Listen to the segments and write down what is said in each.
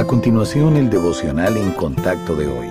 A continuación, el devocional en contacto de hoy.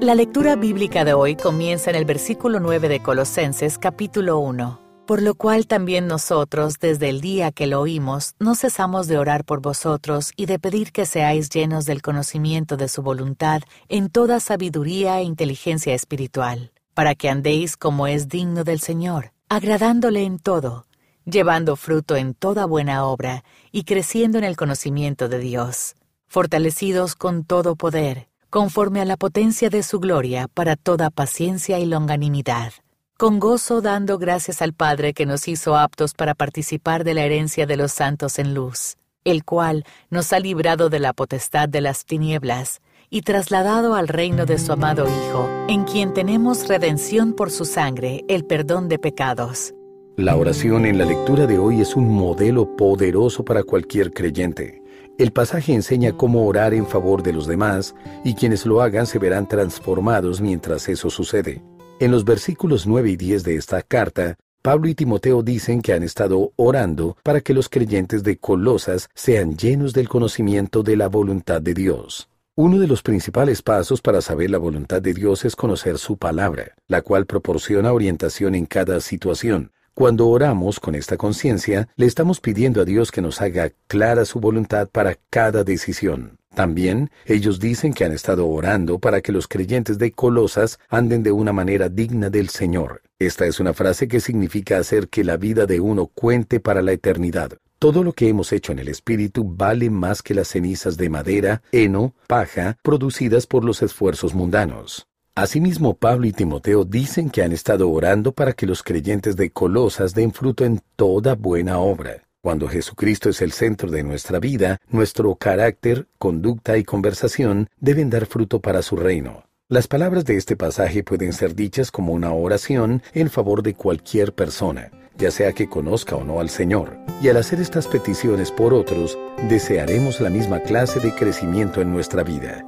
La lectura bíblica de hoy comienza en el versículo 9 de Colosenses capítulo 1. Por lo cual también nosotros, desde el día que lo oímos, no cesamos de orar por vosotros y de pedir que seáis llenos del conocimiento de su voluntad en toda sabiduría e inteligencia espiritual, para que andéis como es digno del Señor, agradándole en todo, llevando fruto en toda buena obra y creciendo en el conocimiento de Dios fortalecidos con todo poder, conforme a la potencia de su gloria, para toda paciencia y longanimidad, con gozo dando gracias al Padre que nos hizo aptos para participar de la herencia de los santos en luz, el cual nos ha librado de la potestad de las tinieblas, y trasladado al reino de su amado Hijo, en quien tenemos redención por su sangre, el perdón de pecados. La oración en la lectura de hoy es un modelo poderoso para cualquier creyente. El pasaje enseña cómo orar en favor de los demás y quienes lo hagan se verán transformados mientras eso sucede. En los versículos 9 y 10 de esta carta, Pablo y Timoteo dicen que han estado orando para que los creyentes de Colosas sean llenos del conocimiento de la voluntad de Dios. Uno de los principales pasos para saber la voluntad de Dios es conocer su palabra, la cual proporciona orientación en cada situación, cuando oramos con esta conciencia, le estamos pidiendo a Dios que nos haga clara su voluntad para cada decisión. También ellos dicen que han estado orando para que los creyentes de Colosas anden de una manera digna del Señor. Esta es una frase que significa hacer que la vida de uno cuente para la eternidad. Todo lo que hemos hecho en el Espíritu vale más que las cenizas de madera, heno, paja, producidas por los esfuerzos mundanos. Asimismo, Pablo y Timoteo dicen que han estado orando para que los creyentes de Colosas den fruto en toda buena obra. Cuando Jesucristo es el centro de nuestra vida, nuestro carácter, conducta y conversación deben dar fruto para su reino. Las palabras de este pasaje pueden ser dichas como una oración en favor de cualquier persona, ya sea que conozca o no al Señor. Y al hacer estas peticiones por otros, desearemos la misma clase de crecimiento en nuestra vida.